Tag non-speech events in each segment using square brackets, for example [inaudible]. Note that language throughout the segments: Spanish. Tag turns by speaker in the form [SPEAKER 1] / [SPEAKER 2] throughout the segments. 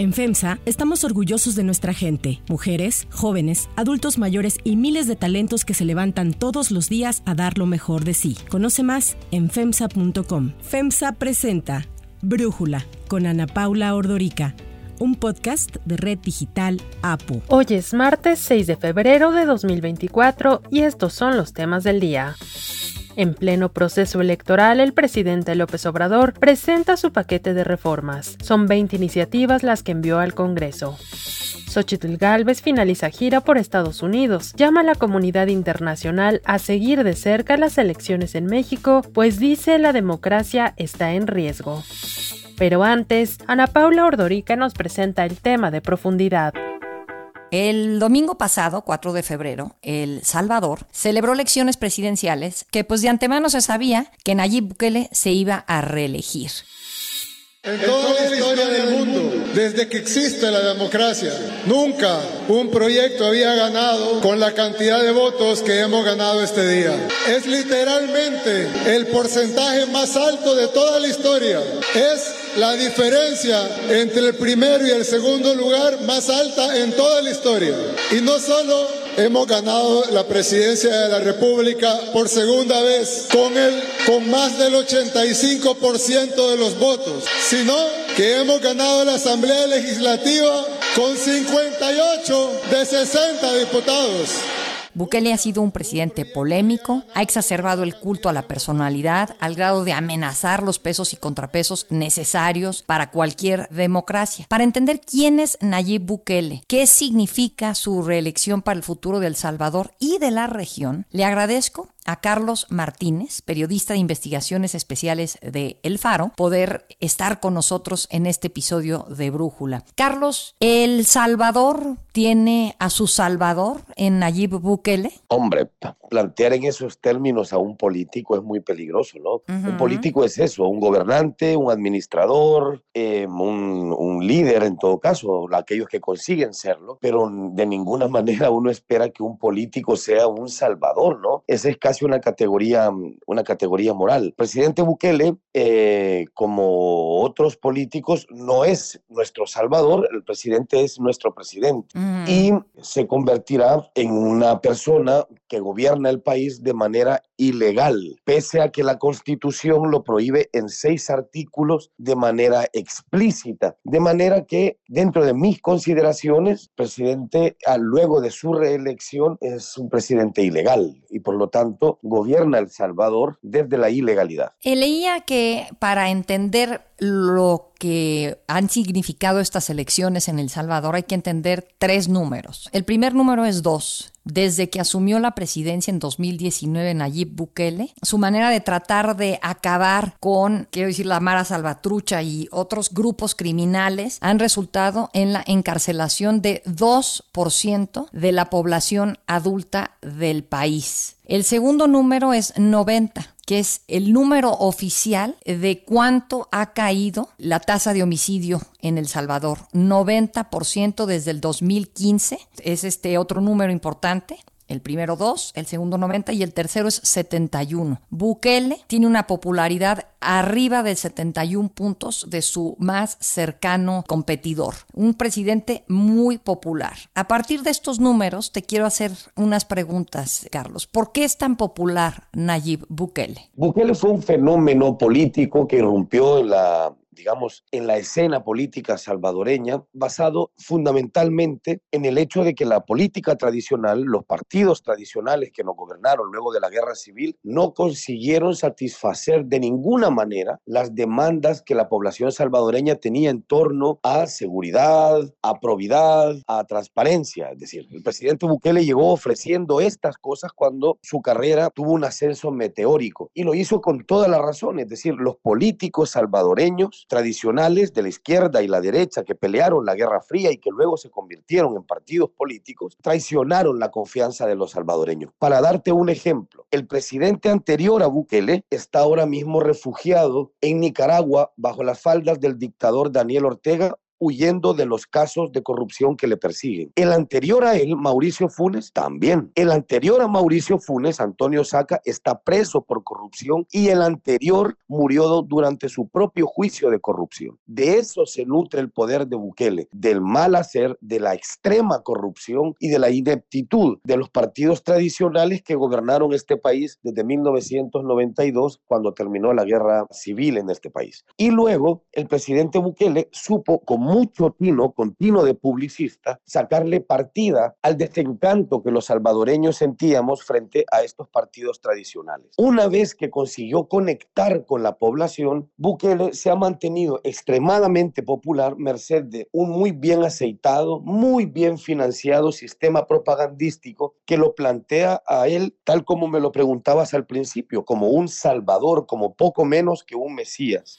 [SPEAKER 1] En FEMSA estamos orgullosos de nuestra gente, mujeres, jóvenes, adultos mayores y miles de talentos que se levantan todos los días a dar lo mejor de sí. Conoce más en FEMSA.com. FEMSA presenta Brújula con Ana Paula Ordorica un podcast de Red Digital APU.
[SPEAKER 2] Hoy es martes 6 de febrero de 2024 y estos son los temas del día. En pleno proceso electoral, el presidente López Obrador presenta su paquete de reformas. Son 20 iniciativas las que envió al Congreso. Xochitl Galvez finaliza gira por Estados Unidos. Llama a la comunidad internacional a seguir de cerca las elecciones en México, pues dice la democracia está en riesgo. Pero antes, Ana Paula Ordorica nos presenta el tema de profundidad.
[SPEAKER 3] El domingo pasado, 4 de febrero, El Salvador celebró elecciones presidenciales que pues de antemano se sabía que Nayib Bukele se iba a reelegir.
[SPEAKER 4] En toda la historia del mundo, desde que existe la democracia, nunca un proyecto había ganado con la cantidad de votos que hemos ganado este día. Es literalmente el porcentaje más alto de toda la historia. Es la diferencia entre el primero y el segundo lugar más alta en toda la historia. Y no solo hemos ganado la presidencia de la República por segunda vez con, el, con más del 85% de los votos, sino que hemos ganado la Asamblea Legislativa con 58 de 60 diputados.
[SPEAKER 3] Bukele ha sido un presidente polémico, ha exacerbado el culto a la personalidad al grado de amenazar los pesos y contrapesos necesarios para cualquier democracia. Para entender quién es Nayib Bukele, qué significa su reelección para el futuro de El Salvador y de la región, le agradezco a Carlos Martínez, periodista de investigaciones especiales de El Faro, poder estar con nosotros en este episodio de Brújula. Carlos, ¿El Salvador tiene a su Salvador en Nayib Bukele?
[SPEAKER 5] Hombre, plantear en esos términos a un político es muy peligroso, ¿no? Un político es eso, un gobernante, un administrador, em, un, un, líder en todo caso, aquellos que consiguen serlo, pero de ninguna [laughs] manera uno espera que un político sea un salvador, ¿no? Ese es casi una categoría, una categoría moral. presidente Bukele, eh, como otros políticos, no es nuestro salvador, el presidente es nuestro presidente y se convertirá en una persona que gobierna el país de manera ilegal, pese a que la constitución lo prohíbe en seis artículos de manera explícita. De manera que dentro de mis consideraciones, presidente, luego de su reelección, es un presidente ilegal y por lo tanto gobierna El Salvador desde la ilegalidad.
[SPEAKER 3] Eh, leía que para entender lo que han significado estas elecciones en El Salvador hay que entender tres números. El primer número es dos. Desde que asumió la presidencia en 2019 Nayib Bukele, su manera de tratar de acabar con, quiero decir, la Mara Salvatrucha y otros grupos criminales han resultado en la encarcelación de 2% de la población adulta del país. El segundo número es 90 que es el número oficial de cuánto ha caído la tasa de homicidio en El Salvador. 90% desde el 2015 es este otro número importante. El primero 2, el segundo 90 y el tercero es 71. Bukele tiene una popularidad arriba de 71 puntos de su más cercano competidor. Un presidente muy popular. A partir de estos números te quiero hacer unas preguntas, Carlos. ¿Por qué es tan popular Nayib Bukele?
[SPEAKER 5] Bukele fue un fenómeno político que irrumpió en la digamos, en la escena política salvadoreña, basado fundamentalmente en el hecho de que la política tradicional, los partidos tradicionales que nos gobernaron luego de la guerra civil, no consiguieron satisfacer de ninguna manera las demandas que la población salvadoreña tenía en torno a seguridad, a probidad, a transparencia. Es decir, el presidente Bukele llegó ofreciendo estas cosas cuando su carrera tuvo un ascenso meteórico y lo hizo con toda la razón. Es decir, los políticos salvadoreños tradicionales de la izquierda y la derecha que pelearon la Guerra Fría y que luego se convirtieron en partidos políticos, traicionaron la confianza de los salvadoreños. Para darte un ejemplo, el presidente anterior a Bukele está ahora mismo refugiado en Nicaragua bajo las faldas del dictador Daniel Ortega huyendo de los casos de corrupción que le persiguen. El anterior a él, Mauricio Funes, también. El anterior a Mauricio Funes, Antonio Saca, está preso por corrupción y el anterior murió durante su propio juicio de corrupción. De eso se nutre el poder de Bukele, del mal hacer, de la extrema corrupción y de la ineptitud de los partidos tradicionales que gobernaron este país desde 1992, cuando terminó la guerra civil en este país. Y luego el presidente Bukele supo con mucho tino, con tino de publicista, sacarle partida al desencanto que los salvadoreños sentíamos frente a estos partidos tradicionales. Una vez que consiguió conectar con la población, Bukele se ha mantenido extremadamente popular merced de un muy bien aceitado, muy bien financiado sistema propagandístico que lo plantea a él, tal como me lo preguntabas al principio, como un salvador, como poco menos que un Mesías.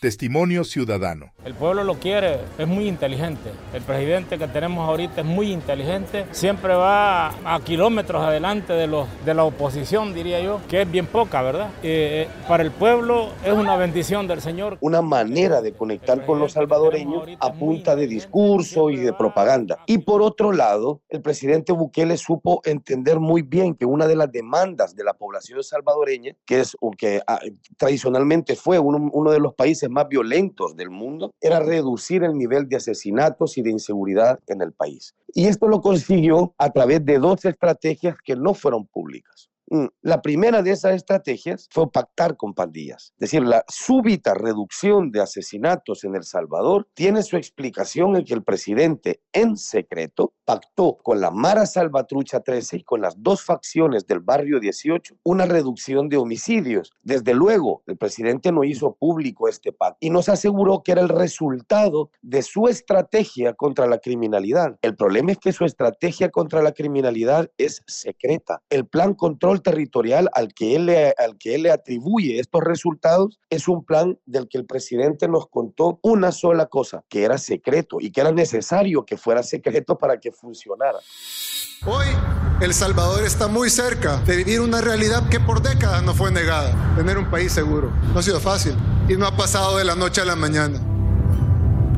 [SPEAKER 6] Testimonio Ciudadano.
[SPEAKER 7] El pueblo lo quiere, es muy inteligente. El presidente que tenemos ahorita es muy inteligente, siempre va a kilómetros adelante de, los, de la oposición, diría yo, que es bien poca, ¿verdad? Eh, para el pueblo es una bendición del Señor.
[SPEAKER 5] Una manera de conectar con los salvadoreños a punta de discurso y de propaganda. Y por otro lado, el presidente Bukele supo entender muy bien que una de las demandas de la población salvadoreña, que es que ah, tradicionalmente fue uno, uno de los países más violentos del mundo era reducir el nivel de asesinatos y de inseguridad en el país. Y esto lo consiguió a través de dos estrategias que no fueron públicas. Mm, la primera de esas estrategias fue pactar con pandillas. Es decir, la súbita reducción de asesinatos en El Salvador tiene su explicación en que el presidente en secreto pactó con la Mara Salvatrucha 13 y con las dos facciones del barrio 18 una reducción de homicidios. Desde luego, el presidente no hizo público este pacto y nos aseguró que era el resultado de su estrategia contra la criminalidad. El problema es que su estrategia contra la criminalidad es secreta. El plan control territorial al que, él le, al que él le atribuye estos resultados es un plan del que el presidente nos contó una sola cosa, que era secreto y que era necesario que fuera secreto para que funcionara.
[SPEAKER 4] Hoy El Salvador está muy cerca de vivir una realidad que por décadas no fue negada, tener un país seguro. No ha sido fácil y no ha pasado de la noche a la mañana.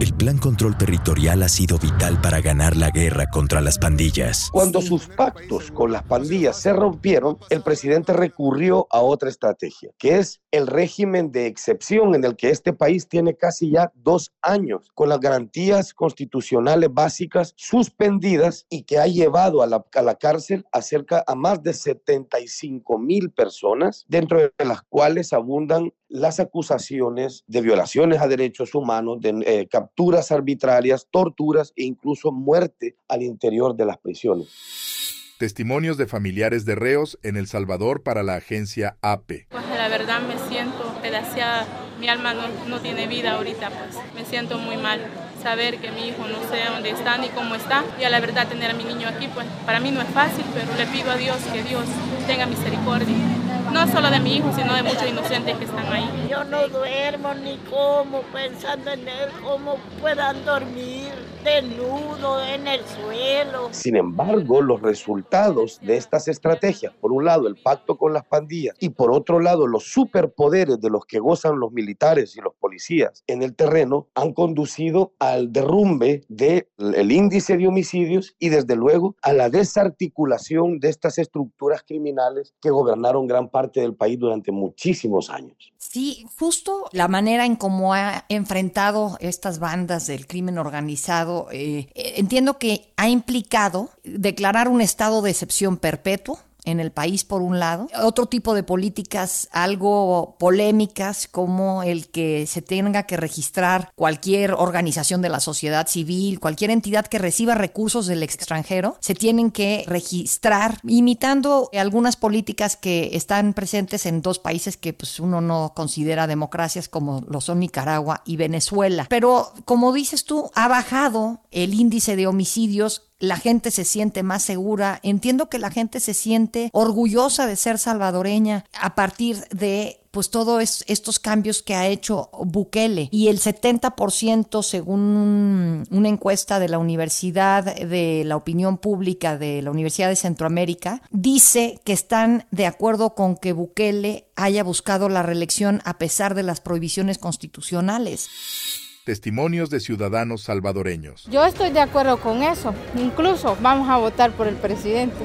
[SPEAKER 8] El plan control territorial ha sido vital para ganar la guerra contra las pandillas.
[SPEAKER 5] Cuando sus pactos con las pandillas se rompieron, el presidente recurrió a otra estrategia, que es el régimen de excepción en el que este país tiene casi ya dos años, con las garantías constitucionales básicas suspendidas y que ha llevado a la, cárcel a cerca a más de 75 mil personas, dentro de las cuales abundan las acusaciones de violaciones a derechos humanos, de eh, capturas arbitrarias, torturas e incluso muerte al interior de las prisiones.
[SPEAKER 6] Testimonios de familiares de reos en El Salvador para la agencia AP.
[SPEAKER 9] Pues la verdad me siento pedaceada, mi alma no, no tiene vida ahorita, pues me siento muy mal saber que mi hijo no sé dónde está ni cómo está y a la verdad tener a mi niño aquí, pues para mí no es fácil, pero le pido a Dios que Dios tenga misericordia no solo de mi hijo, sino de muchos inocentes que están ahí.
[SPEAKER 10] Yo no duermo ni como pensando en él, cómo puedan dormir desnudo en el suelo.
[SPEAKER 5] Sin embargo, los resultados de estas estrategias, por un lado el pacto con las pandillas y por otro lado los superpoderes de los que gozan los militares y los policías en el terreno, han conducido al derrumbe del el índice de homicidios y desde luego a la desarticulación de estas estructuras criminales que gobernaron gran parte del país durante muchísimos años.
[SPEAKER 3] Sí, justo la manera en cómo ha enfrentado estas bandas del crimen organizado, eh, entiendo que ha implicado declarar un estado de excepción perpetuo en el país, por un lado. Otro tipo de políticas algo polémicas, como el que se tenga que registrar cualquier organización de la sociedad civil, cualquier entidad que reciba recursos del extranjero, se tienen que registrar, imitando algunas políticas que están presentes en dos países que pues, uno no considera democracias, como lo son Nicaragua y Venezuela. Pero, como dices tú, ha bajado el índice de homicidios la gente se siente más segura. Entiendo que la gente se siente orgullosa de ser salvadoreña a partir de pues todos estos cambios que ha hecho Bukele y el 70% según una encuesta de la Universidad de la Opinión Pública de la Universidad de Centroamérica dice que están de acuerdo con que Bukele haya buscado la reelección a pesar de las prohibiciones constitucionales.
[SPEAKER 6] Testimonios de ciudadanos salvadoreños.
[SPEAKER 11] Yo estoy de acuerdo con eso. Incluso vamos a votar por el presidente.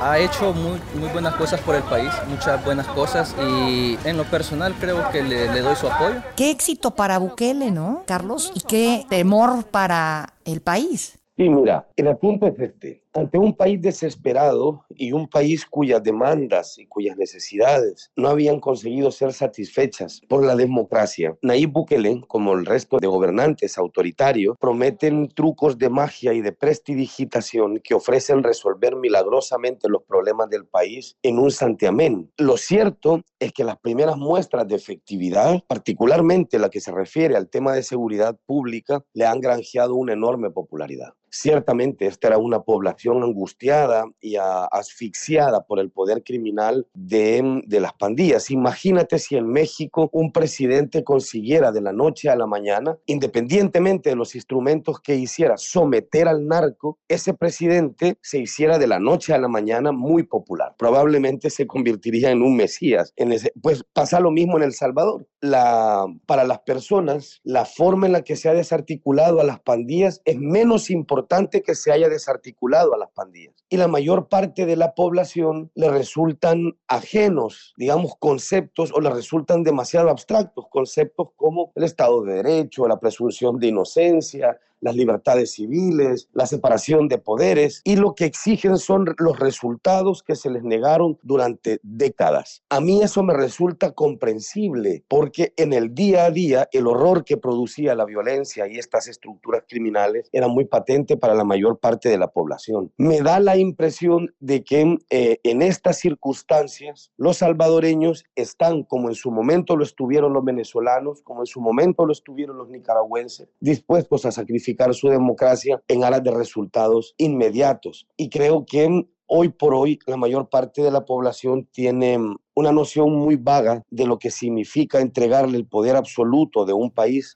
[SPEAKER 12] Ha hecho muy, muy buenas cosas por el país, muchas buenas cosas y en lo personal creo que le, le doy su apoyo.
[SPEAKER 3] Qué éxito para Bukele, ¿no, Carlos? Y qué temor para el país.
[SPEAKER 5] Sí, mira, el apunte es este. Ante un país desesperado y un país cuyas demandas y cuyas necesidades no habían conseguido ser satisfechas por la democracia, Nayib Bukele, como el resto de gobernantes autoritarios, prometen trucos de magia y de prestidigitación que ofrecen resolver milagrosamente los problemas del país en un santiamén. Lo cierto es que las primeras muestras de efectividad, particularmente la que se refiere al tema de seguridad pública, le han granjeado una enorme popularidad. Ciertamente esta era una población angustiada y asfixiada por el poder criminal de, de, las pandillas. Imagínate si en México un presidente consiguiera de la noche a la mañana, independientemente de los instrumentos que hiciera, someter al narco, ese presidente se hiciera de la noche a la mañana muy popular. Probablemente se convertiría en un mesías. En ese, pues pasa lo mismo en El Salvador. La, para las personas, la forma en la que se ha desarticulado a las pandillas es menos importante que se haya desarticulado a las pandillas. Y la mayor parte de la población le resultan ajenos, digamos, conceptos o le resultan demasiado abstractos, conceptos como el Estado de Derecho, la presunción de inocencia, las libertades civiles, la separación de poderes y lo que exigen son los resultados que se les negaron durante décadas. A mí eso me resulta comprensible porque en el día a día el horror que producía la violencia y estas estructuras criminales era muy patente para la mayor parte de la población. Me da la impresión de que eh, en estas circunstancias los salvadoreños están como en su momento lo estuvieron los venezolanos, como en su momento lo estuvieron los nicaragüenses, dispuestos a sacrificar su democracia en aras de resultados inmediatos. Y creo que hoy por hoy la mayor parte de la población tiene una noción muy vaga de lo que significa entregarle el poder absoluto de un país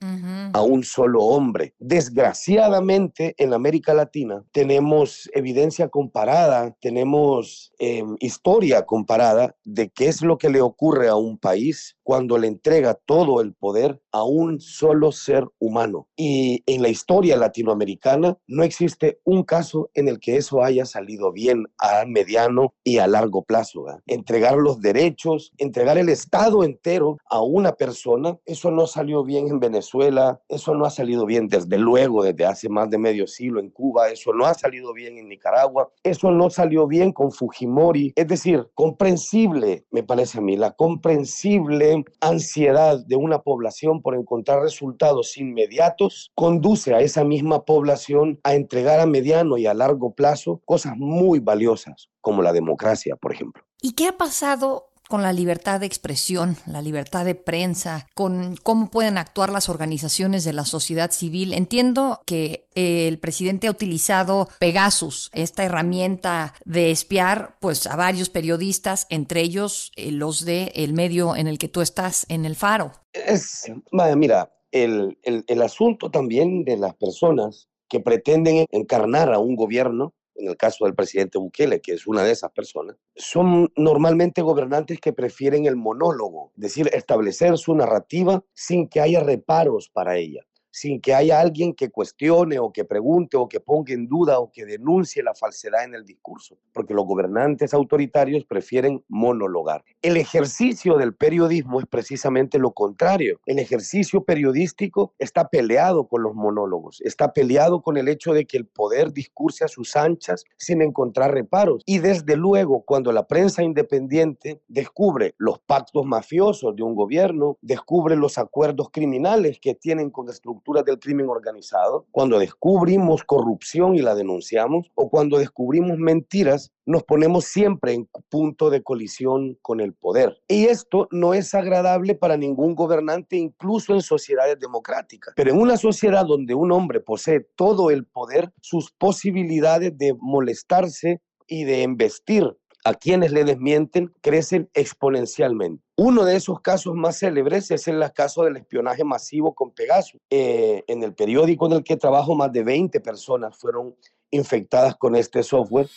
[SPEAKER 5] a un solo hombre. Desgraciadamente, en América Latina tenemos evidencia comparada, tenemos em, historia comparada de qué es lo que le ocurre a un país cuando le entrega todo el poder a un solo ser humano. Y en la historia latinoamericana no existe un caso en el que eso haya salido bien a mediano y a largo plazo. Entregar los derechos entregar el Estado entero a una persona, eso no salió bien en Venezuela, eso no ha salido bien desde luego desde hace más de medio siglo en Cuba, eso no ha salido bien en Nicaragua, eso no salió bien con Fujimori, es decir, comprensible, me parece a mí, la comprensible ansiedad de una población por encontrar resultados inmediatos conduce a esa misma población a entregar a mediano y a largo plazo cosas muy valiosas, como la democracia, por ejemplo.
[SPEAKER 3] ¿Y qué ha pasado con la libertad de expresión, la libertad de prensa, con cómo pueden actuar las organizaciones de la sociedad civil. Entiendo que el presidente ha utilizado Pegasus, esta herramienta de espiar pues a varios periodistas, entre ellos eh, los de el medio en el que tú estás, en el Faro.
[SPEAKER 5] Es, mira, el, el, el asunto también de las personas que pretenden encarnar a un gobierno en el caso del presidente Bukele, que es una de esas personas, son normalmente gobernantes que prefieren el monólogo, es decir, establecer su narrativa sin que haya reparos para ella sin que haya alguien que cuestione o que pregunte o que ponga en duda o que denuncie la falsedad en el discurso, porque los gobernantes autoritarios prefieren monologar. El ejercicio del periodismo es precisamente lo contrario. El ejercicio periodístico está peleado con los monólogos, está peleado con el hecho de que el poder discurse a sus anchas sin encontrar reparos. Y desde luego, cuando la prensa independiente descubre los pactos mafiosos de un gobierno, descubre los acuerdos criminales que tienen con estructuras del crimen organizado, cuando descubrimos corrupción y la denunciamos, o cuando descubrimos mentiras, nos ponemos siempre en punto de colisión con el poder. Y esto no es agradable para ningún gobernante, incluso en sociedades democráticas. Pero en una sociedad donde un hombre posee todo el poder, sus posibilidades de molestarse y de embestir a quienes le desmienten crecen exponencialmente. Uno de esos casos más célebres es el caso del espionaje masivo con Pegasus. Eh, en el periódico en el que trabajo, más de 20 personas fueron infectadas con este software.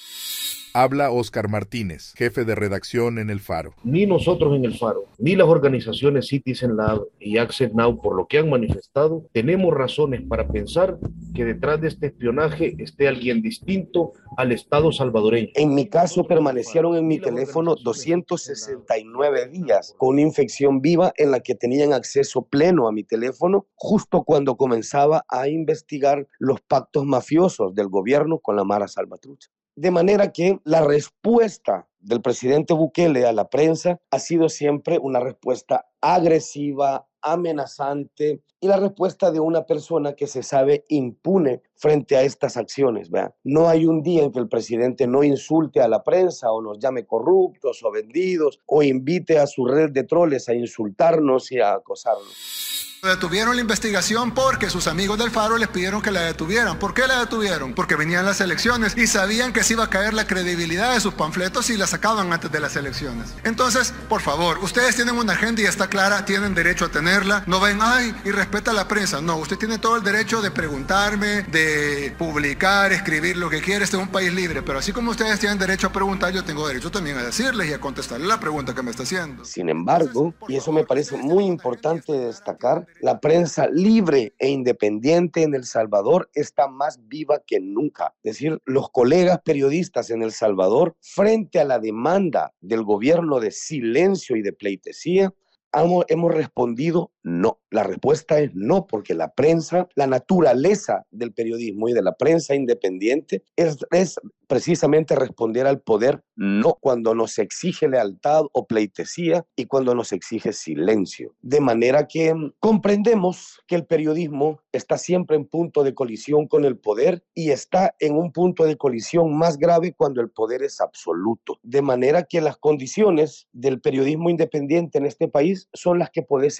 [SPEAKER 6] Habla Oscar Martínez, jefe de redacción en El Faro.
[SPEAKER 13] Ni nosotros en El Faro, ni las organizaciones Citizen Lab y Access Now, por lo que han manifestado, tenemos razones para pensar que detrás de este espionaje esté alguien distinto al Estado salvadoreño.
[SPEAKER 5] En mi caso, permanecieron en mi teléfono 269 días con una infección viva en la que tenían acceso pleno a mi teléfono justo cuando comenzaba a investigar los pactos mafiosos del gobierno con la Mara Salvatrucha. De manera que la respuesta del presidente Bukele a la prensa ha sido siempre una respuesta agresiva, amenazante y la respuesta de una persona que se sabe impune frente a estas acciones. No hay un día en que el presidente no insulte a la prensa o nos llame corruptos o vendidos o invite a su red de troles a insultarnos y a acosarnos.
[SPEAKER 14] Detuvieron la investigación porque sus amigos del Faro les pidieron que la detuvieran. ¿Por qué la detuvieron? Porque venían las elecciones y sabían que se iba a caer la credibilidad de sus panfletos si la sacaban antes de las elecciones. Entonces, por favor, ustedes tienen una agenda y está clara, tienen derecho a tenerla. No ven, ay, y respeta la prensa. No, usted tiene todo el derecho de preguntarme, de publicar, escribir lo que quiera. Este es un país libre. Pero así como ustedes tienen derecho a preguntar, yo tengo derecho también a decirles y a contestarle la pregunta que me está haciendo.
[SPEAKER 5] Sin embargo, y eso me parece muy importante destacar, la prensa libre e independiente en El Salvador está más viva que nunca. Es decir, los colegas periodistas en El Salvador, frente a la demanda del gobierno de silencio y de pleitesía, hemos, respondido no. La respuesta es no, porque la prensa, la naturaleza del periodismo y de la prensa independiente es, es precisamente responder al poder no cuando nos exige lealtad o pleitesía y cuando nos exige silencio. De manera que mm, comprendemos que el periodismo está siempre en punto de colisión con el poder y está en un punto de colisión más grave cuando el poder es absoluto. De manera que las condiciones del periodismo independiente en este país son las que podés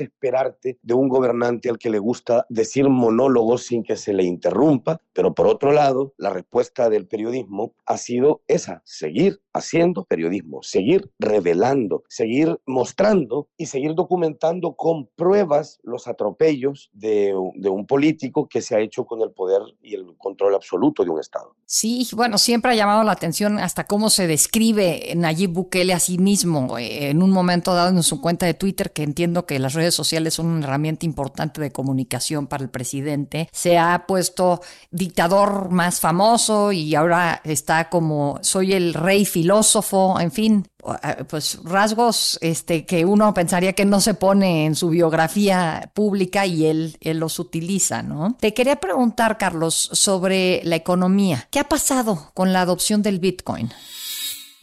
[SPEAKER 5] de un gobernante al que le gusta decir monólogos sin que se le interrumpa, pero por otro lado, la respuesta del periodismo ha sido esa, seguir haciendo periodismo, seguir revelando, seguir mostrando y seguir documentando con pruebas los atropellos de, un político que se ha hecho con el poder y el control absoluto de un Estado.
[SPEAKER 3] Sí, bueno, siempre ha llamado la atención hasta cómo se describe Nayib Bukele a sí mismo eh, en un momento dado en su cuenta de Twitter, que entiendo que las redes sociales son una herramienta importante de comunicación para el presidente. Se ha puesto dictador más famoso y ahora está como soy el rey filósofo, en fin, pues rasgos este, que uno pensaría que no se pone en su biografía pública y él, él los utiliza, ¿no? Te quería preguntar, Carlos, sobre la economía. ¿Qué ha pasado con la adopción del Bitcoin?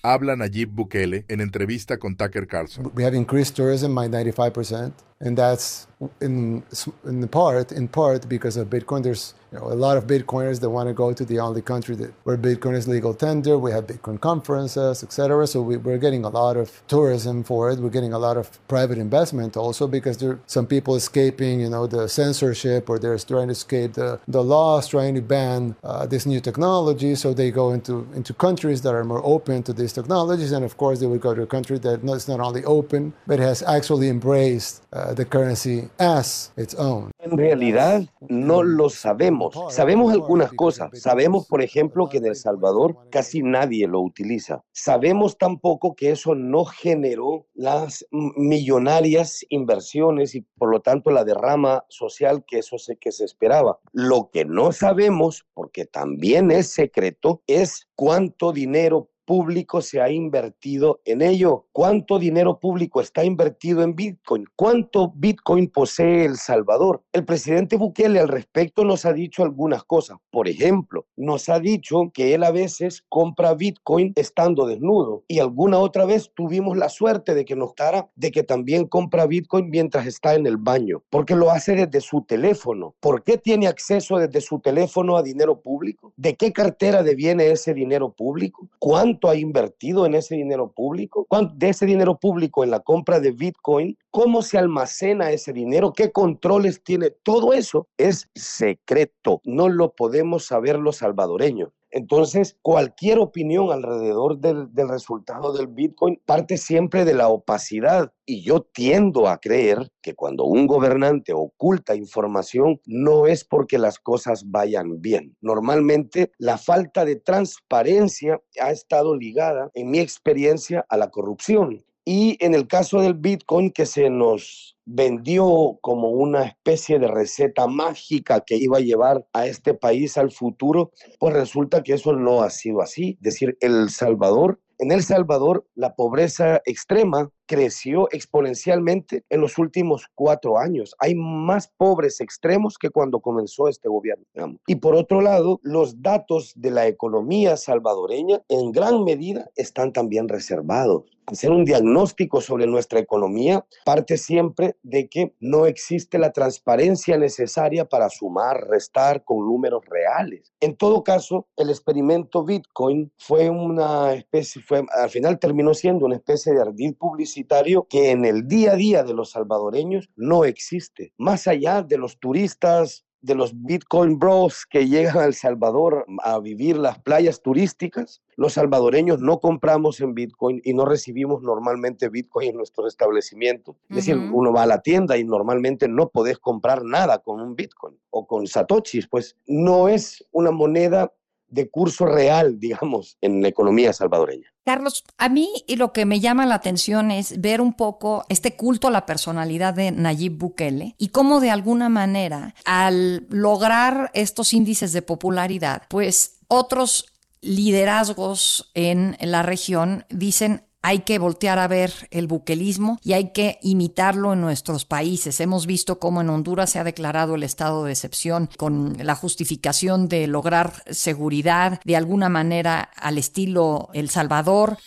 [SPEAKER 6] Habla Nayib Bukele en entrevista con Tucker Carlson.
[SPEAKER 15] We have increased tourism by 95%, and that's in, in part in part because of Bitcoin. There's you know, a lot of Bitcoiners that want to go to the only country that, where Bitcoin is legal tender. We have Bitcoin conferences, etc. So we, are getting a lot of tourism for it. We're getting a lot of private investment also because there some people escaping, you know, the censorship or they're trying to escape the, the laws, trying to ban uh, this new technology. So they go into, into countries that are more open to these technologies. And of course, they would go to a country that is not only open, but has actually embraced uh, the currency as its own.
[SPEAKER 5] En realidad, no lo sabemos. Sabemos algunas cosas. Sabemos, por ejemplo, que en El Salvador casi nadie lo utiliza. Sabemos tampoco que eso no generó las millonarias inversiones y por lo tanto la derrama social que eso se, que se esperaba. Lo que no sabemos, porque también es secreto, es cuánto dinero público se ha invertido en ello? ¿Cuánto dinero público está invertido en Bitcoin? ¿Cuánto Bitcoin posee El Salvador? El presidente Bukele al respecto nos ha dicho algunas cosas. Por ejemplo, nos ha dicho que él a veces compra Bitcoin estando desnudo y alguna otra vez tuvimos la suerte de que nos cara de que también compra Bitcoin mientras está en el baño, porque lo hace desde su teléfono. ¿Por qué tiene acceso desde su teléfono a dinero público? ¿De qué cartera deviene ese dinero público? ¿Cuánto ha invertido en ese dinero público, de ese dinero público en la compra de Bitcoin, cómo se almacena ese dinero, qué controles tiene, todo eso es secreto, no lo podemos saber los salvadoreños. Entonces, cualquier opinión alrededor del, resultado del Bitcoin parte siempre de la opacidad. Y yo tiendo a creer que cuando un gobernante oculta información no es porque las cosas vayan bien. Normalmente la falta de transparencia ha estado ligada, en mi experiencia, a la corrupción. Y en el caso del Bitcoin que se nos vendió como una especie de receta mágica que iba a llevar a este país al futuro, pues resulta que eso no ha sido así. Es decir, El Salvador, en El Salvador la pobreza extrema creció exponencialmente en los últimos cuatro años. Hay más pobres extremos que cuando comenzó este gobierno. Y por otro lado, los datos de la economía salvadoreña en gran medida están también reservados. Hacer un diagnóstico sobre nuestra economía parte siempre de que no existe la transparencia necesaria para sumar, restar con números reales. En todo caso, el experimento Bitcoin fue una especie, fue, al final terminó siendo una especie de ardid publicitario que en el día a día de los salvadoreños no existe. Más allá de los turistas de los Bitcoin Bros que llegan a El Salvador a vivir las playas turísticas, los salvadoreños no compramos en Bitcoin y no recibimos normalmente Bitcoin en nuestros establecimientos. Es decir, uno va a la tienda y normalmente no podés comprar nada con un Bitcoin o con Satoshis, pues no es una moneda de curso real, digamos, en la economía salvadoreña.
[SPEAKER 3] Carlos, a mí lo que me llama la atención es ver un poco este culto a la personalidad de Nayib Bukele y cómo de alguna manera al lograr estos índices de popularidad, pues otros liderazgos en la región dicen hay que voltear a ver el buquelismo y hay que imitarlo en nuestros países. Hemos visto cómo en Honduras se ha declarado el estado de excepción con la justificación de lograr seguridad de alguna manera al estilo El Salvador.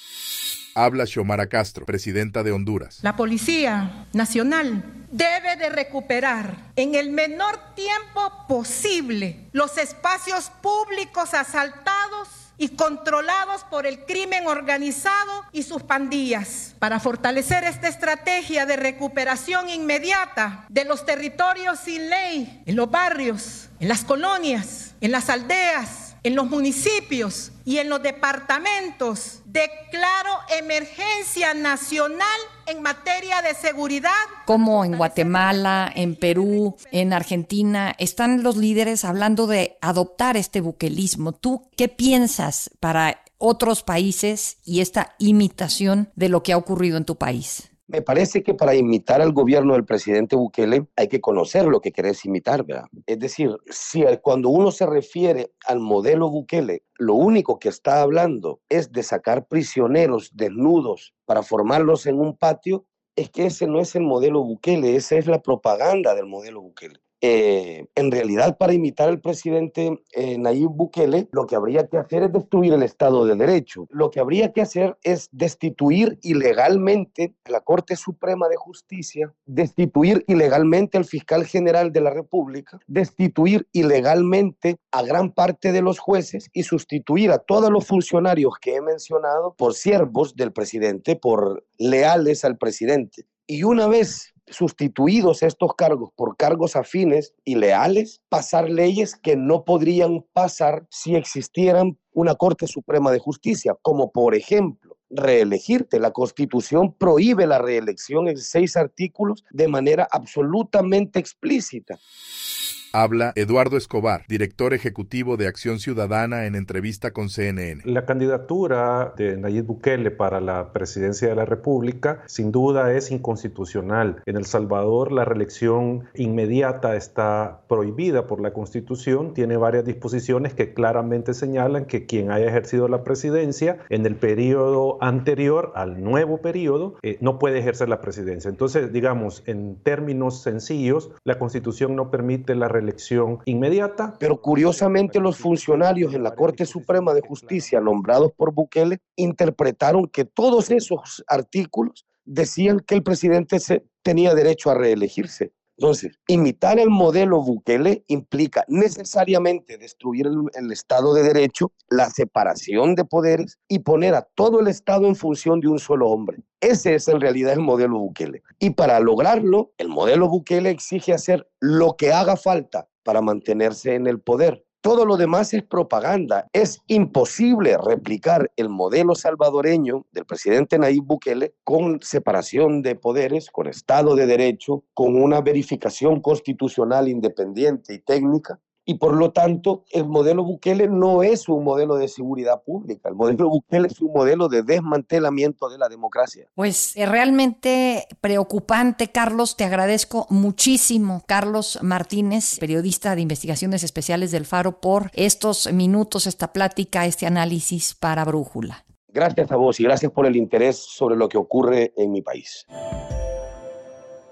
[SPEAKER 6] Habla Xiomara Castro, presidenta de Honduras.
[SPEAKER 16] La Policía Nacional debe de recuperar en el menor tiempo posible los espacios públicos asaltados y controlados por el crimen organizado y sus pandillas. Para fortalecer esta estrategia de recuperación inmediata de los territorios sin ley, en los barrios, en las colonias, en las aldeas, en los municipios y en los departamentos, declaro emergencia nacional en materia de seguridad.
[SPEAKER 3] Como en Guatemala, en Perú, en Argentina, están los líderes hablando de adoptar este buquelismo. ¿Tú qué piensas para otros países y esta imitación de lo que ha ocurrido en tu país?
[SPEAKER 5] Me parece que para imitar al gobierno del presidente Bukele hay que conocer lo que querés imitar, ¿verdad? Es decir, si cuando uno se refiere al modelo Bukele, lo único que está hablando es de sacar prisioneros desnudos para formarlos en un patio, es que ese no es el modelo Bukele, esa es la propaganda del modelo Bukele. Eh, en realidad para imitar al presidente eh, Nayib Bukele, lo que habría que hacer es destruir el Estado de Derecho. Lo que habría que hacer es destituir ilegalmente la Corte Suprema de Justicia, destituir ilegalmente al fiscal general de la República, destituir ilegalmente a gran parte de los jueces y sustituir a todos los funcionarios que he mencionado por siervos del presidente, por leales al presidente. Y una vez sustituidos estos cargos por cargos afines y leales, pasar leyes que no podrían pasar si existieran una Corte Suprema de Justicia, como por ejemplo reelegirte. La Constitución prohíbe la reelección en seis artículos de manera absolutamente explícita.
[SPEAKER 6] Habla Eduardo Escobar, director ejecutivo de Acción Ciudadana en entrevista con CNN.
[SPEAKER 17] La candidatura de Nayib Bukele para la presidencia de la República sin duda es inconstitucional. En El Salvador la reelección inmediata está prohibida por la Constitución, tiene varias disposiciones que claramente señalan que quien haya ejercido la presidencia en el periodo anterior al nuevo periodo eh, no puede ejercer la presidencia. Entonces, digamos, en términos sencillos, la Constitución no permite la reelección elección inmediata.
[SPEAKER 5] Pero curiosamente los funcionarios en la Corte Suprema de Justicia nombrados por Bukele interpretaron que todos esos artículos decían que el presidente se, tenía derecho a reelegirse. Entonces, imitar el modelo Bukele implica necesariamente destruir el, Estado de Derecho, la separación de poderes y poner a todo el Estado en función de un solo hombre. Ese es en realidad el modelo Bukele. Y para lograrlo, el modelo Bukele exige hacer lo que haga falta para mantenerse en el poder. Todo lo demás es propaganda. Es imposible replicar el modelo salvadoreño del presidente Nayib Bukele con separación de poderes, con Estado de Derecho, con una verificación constitucional independiente y técnica y por lo tanto el modelo Bukele no es un modelo de seguridad pública, el modelo Bukele es un modelo de desmantelamiento de la democracia.
[SPEAKER 3] Pues es realmente preocupante, Carlos, te agradezco muchísimo, Carlos Martínez, periodista de investigaciones especiales del Faro, por estos minutos, esta plática, este análisis para Brújula.
[SPEAKER 5] Gracias a vos y gracias por el interés sobre lo que ocurre en mi país.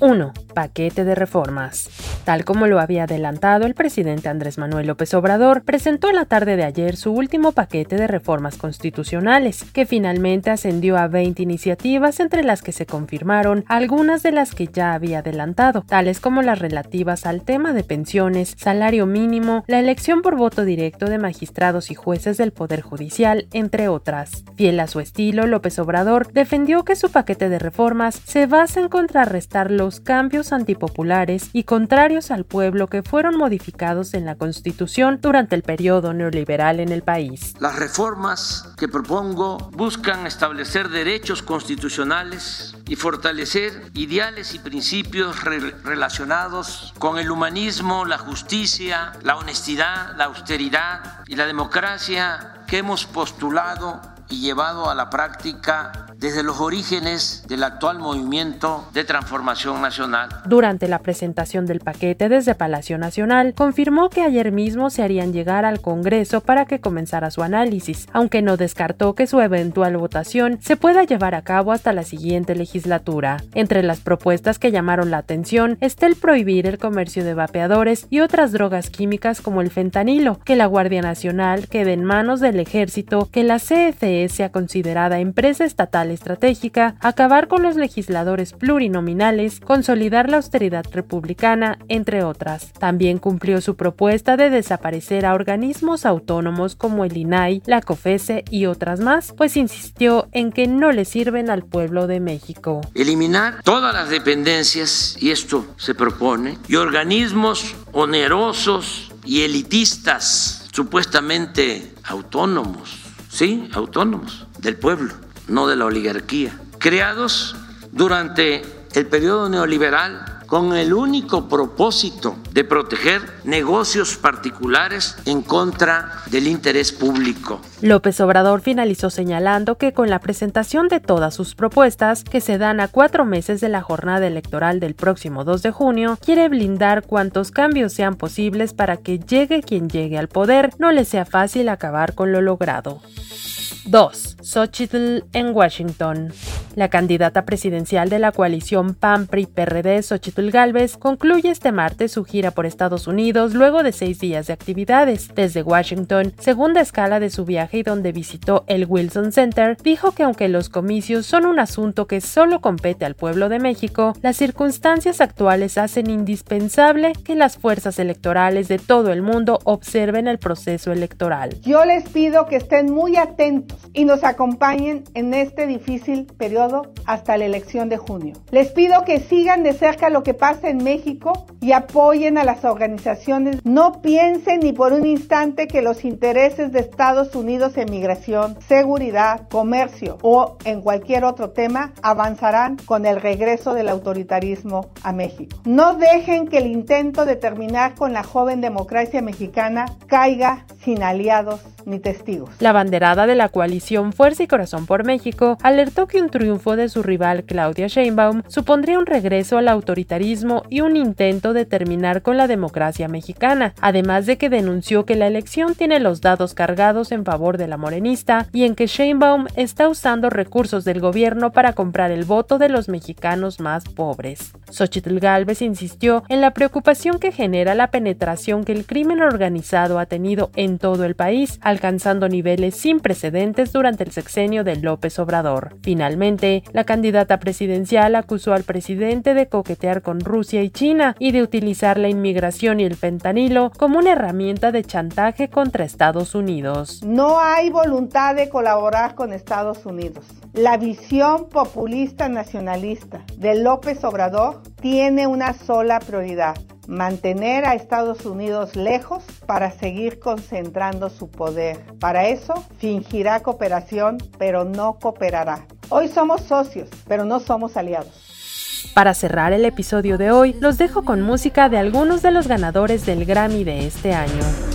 [SPEAKER 2] 1. Paquete de reformas. Tal como lo había adelantado el presidente Andrés Manuel López Obrador, presentó la tarde de ayer su último paquete de reformas constitucionales, que finalmente ascendió a 20 iniciativas entre las que se confirmaron algunas de las que ya había adelantado, tales como las relativas al tema de pensiones, salario mínimo, la elección por voto directo de magistrados y jueces del Poder Judicial, entre otras. Fiel a su estilo, López Obrador defendió que su paquete de reformas se basa en contrarrestar los cambios antipopulares y contrarios al pueblo que fueron modificados en la Constitución durante el periodo neoliberal en el país.
[SPEAKER 18] Las reformas que propongo buscan establecer derechos constitucionales y fortalecer ideales y principios relacionados con el humanismo, la justicia, la honestidad, la austeridad y la democracia que hemos postulado y llevado a la práctica desde los orígenes del actual movimiento de transformación nacional.
[SPEAKER 2] Durante la presentación del paquete desde Palacio Nacional, confirmó que ayer mismo se harían llegar al Congreso para que comenzara su análisis, aunque no descartó que su eventual votación se pueda llevar a cabo hasta la siguiente legislatura. Entre las propuestas que llamaron la atención está el prohibir el comercio de vapeadores y otras drogas químicas como el fentanilo, que la Guardia Nacional quede en manos del ejército, que la CFE sea considerada empresa estatal estratégica, acabar con los legisladores plurinominales, consolidar la austeridad republicana, entre otras. También cumplió su propuesta de desaparecer a organismos autónomos como el INAI, la COFESE y otras más, pues insistió en que no le sirven al pueblo de México.
[SPEAKER 18] Eliminar todas las dependencias, y esto se propone, y organismos onerosos y elitistas, supuestamente autónomos, sí, autónomos del pueblo no de la oligarquía, creados durante el periodo neoliberal con el único propósito de proteger negocios particulares en contra del interés público.
[SPEAKER 2] López Obrador finalizó señalando que con la presentación de todas sus propuestas, que se dan a cuatro meses de la jornada electoral del próximo 2 de junio, quiere blindar cuantos cambios sean posibles para que llegue quien llegue al poder, no le sea fácil acabar con lo logrado. 2. Xochitl en Washington. La candidata presidencial de la coalición PAN-PRI-PRD, Xochitl Galvez, concluye este martes su gira por Estados Unidos luego de seis días de actividades. Desde Washington, segunda escala de su viaje y donde visitó el Wilson Center, dijo que aunque los comicios son un asunto que solo compete al pueblo de México, las circunstancias actuales hacen indispensable que las fuerzas electorales de todo el mundo observen el proceso electoral.
[SPEAKER 16] Yo les pido que estén muy atentos y nos acompañen en este difícil periodo hasta la elección de junio. Les pido que sigan de cerca lo que pasa en México y apoyen a las organizaciones. No piensen ni por un instante que los intereses de Estados Unidos en migración, seguridad, comercio o en cualquier otro tema avanzarán con el regreso del autoritarismo a México. No dejen que el intento de terminar con la joven democracia mexicana caiga
[SPEAKER 19] sin aliados ni testigos.
[SPEAKER 2] La banderada de la coalición Fuerza y Corazón por México alertó que un triunfo de su rival Claudia Sheinbaum supondría un regreso al autoritarismo y un intento de terminar con la democracia mexicana, además de que denunció que la elección tiene los dados cargados en favor de la morenista y en que Sheinbaum está usando recursos del gobierno para comprar el voto de los mexicanos más pobres. Xochitl Galvez insistió en la preocupación que genera la penetración que el crimen organizado ha tenido en todo el país, alcanzando niveles sin precedentes durante el sexenio de López Obrador. Finalmente, la candidata presidencial acusó al presidente de coquetear con Rusia y China y de utilizar la inmigración y el fentanilo como una herramienta de chantaje contra Estados Unidos.
[SPEAKER 19] No hay voluntad de colaborar con Estados Unidos. La visión populista nacionalista de López Obrador tiene una sola prioridad, mantener a Estados Unidos lejos para seguir concentrando su poder. Para eso, fingirá cooperación, pero no cooperará. Hoy somos socios, pero no somos aliados.
[SPEAKER 2] Para cerrar el episodio de hoy, los dejo con música de algunos de los ganadores del Grammy de este año.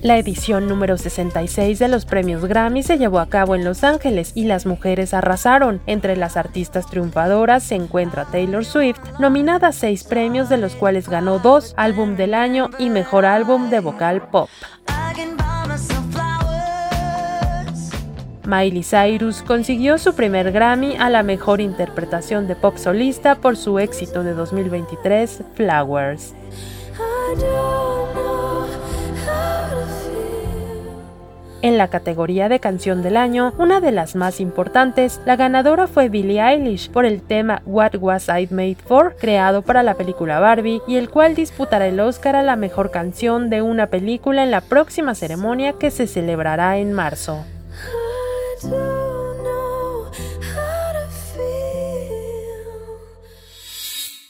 [SPEAKER 2] La edición número 66 de los premios Grammy se llevó a cabo en Los Ángeles y las mujeres arrasaron. Entre las artistas triunfadoras se encuentra Taylor Swift, nominada a seis premios de los cuales ganó dos, álbum del año y mejor álbum de vocal pop. Miley Cyrus consiguió su primer Grammy a la mejor interpretación de pop solista por su éxito de 2023, Flowers. En la categoría de canción del año, una de las más importantes, la ganadora fue Billie Eilish por el tema What Was I Made For, creado para la película Barbie y el cual disputará el Oscar a la mejor canción de una película en la próxima ceremonia que se celebrará en marzo.